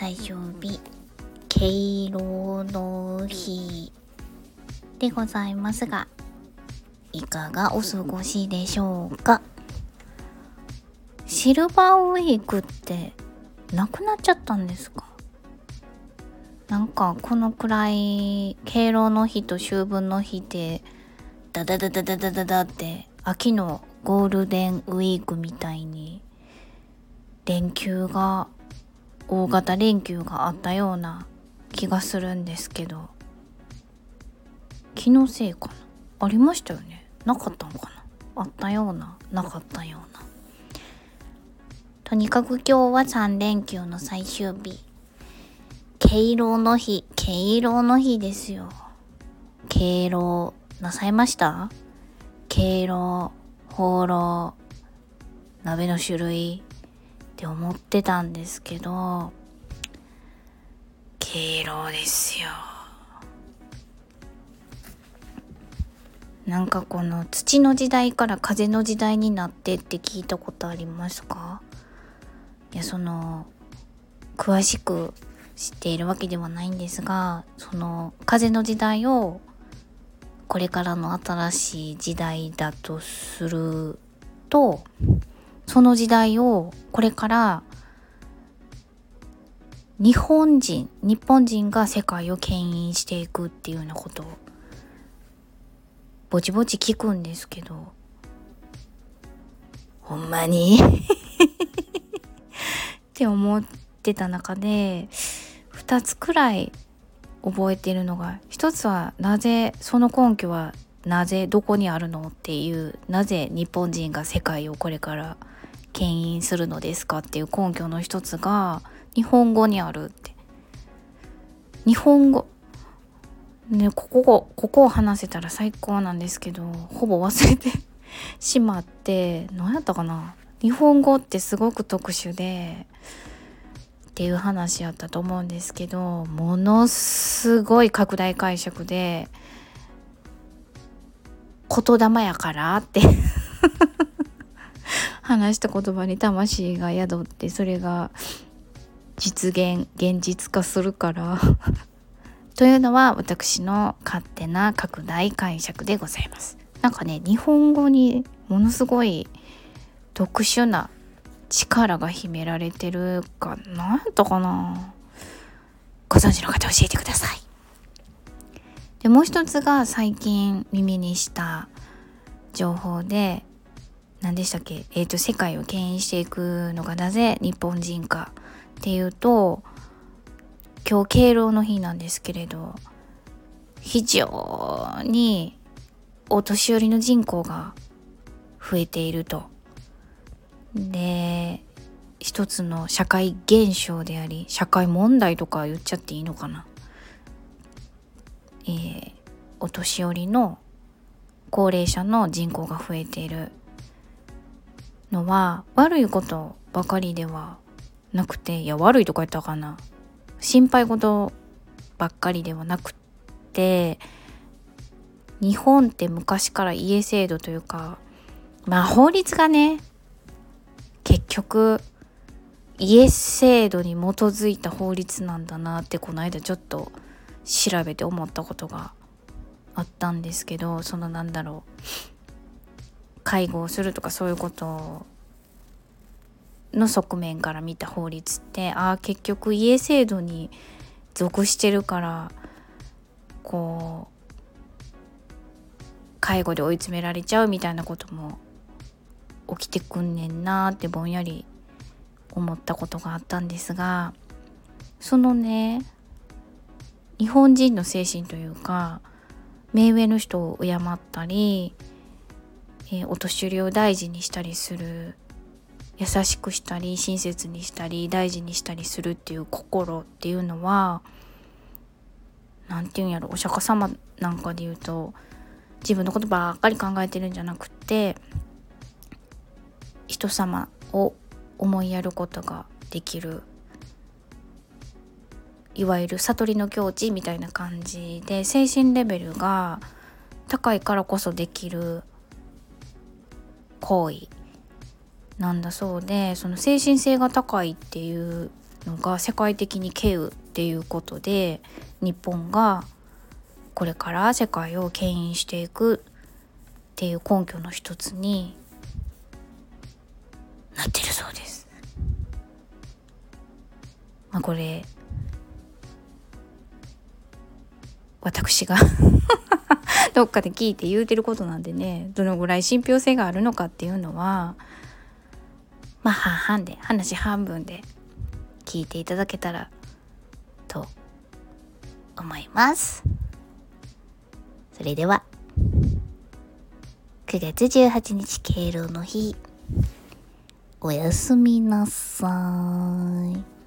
最終日敬老の日でございますがいかがお過ごしでしょうか？シルバーウィークってなくなっちゃったんですか？なんかこのくらい敬老の日と秋分の日でダダダダダダダダって秋のゴールデンウィークみたいに連休が大型連休があったような気がするんですけど。気のせいかな？ありましたよね？なかったのかな？あったようななかったような。とにかく今日は3連休の最終日。敬老の日敬老の日ですよ。敬老なさいました？敬老放浪鍋の種類。って思ってたんですけど敬老ですよ。なんかこの土の時代から風の時代になってって聞いたことありますか？いやその詳しく知っているわけではないんですがその風の時代をこれからの新しい時代だとするとその時代をこれから日本人日本人が世界を牽引していくっていうようなことをぼちぼち聞くんですけど。ほんまに？って思ってた中で2つくらい覚えてるのが一つはなぜその根拠はなぜどこにあるのっていうなぜ日本人が世界をこれから牽引するのですかっていう根拠の一つが日本語にあるって。日本語。ねここここを話せたら最高なんですけどほぼ忘れて しまって何やったかな。日本語ってすごく特殊でっていう話やったと思うんですけどものすごい拡大解釈で言霊やからって。話した言葉に魂が宿ってそれが実現現実化するから。というのは私の勝手な拡大解釈でございます。なんかね日本語にものすごい特殊な力が秘められてるか何やったかな。ご存知の方教えてください。でもう一つが最近耳にした情報で何でしたっけ？えっ、ー、と世界を牽引していくのがなぜ日本人かっていうと今日敬老の日なんですけれど非常にお年寄りの人口が増えていると。で一つの社会現象であり社会問題とか言っちゃっていいのかな？えー、お年寄りの高齢者の人口が増えているのは悪いことばかりではなくていや悪いとか言ったかな。心配事ばっかりではなくて日本って昔から家制度というかまあ法律がね結局家制度に基づいた法律なんだなってこの間ちょっと調べて思ったことがあったんですけどそのなんだろう介護をするとかそういうことの側面から見た法律ってああ結局家制度に属してるからこう介護で追い詰められちゃうみたいなことも起きてくんねんなってぼんやり思ったことがあったんですがそのね日本人の精神というか目上の人を敬ったり、えー、お年寄りを大事にしたりする優しくしたり親切にしたり大事にしたりするっていう心っていうのは何て言うんやろお釈迦様なんかで言うと自分のことばっかり考えてるんじゃなくって人様を思いやることができる。いわゆる悟りの境地みたいな感じで精神レベルが高いからこそできる行為なんだそうでその精神性が高いっていうのが世界的に稀有っていうことで日本がこれから世界を牽引していくっていう根拠の一つになってるそうです。まあ、これ私が。どっかで聞いて言うてることなんでね。どのぐらい信憑性があるのかっていうのはまあ半々で話半分で聞いていただけたらと思います。それでは9月18日敬老の日おやすみなさい。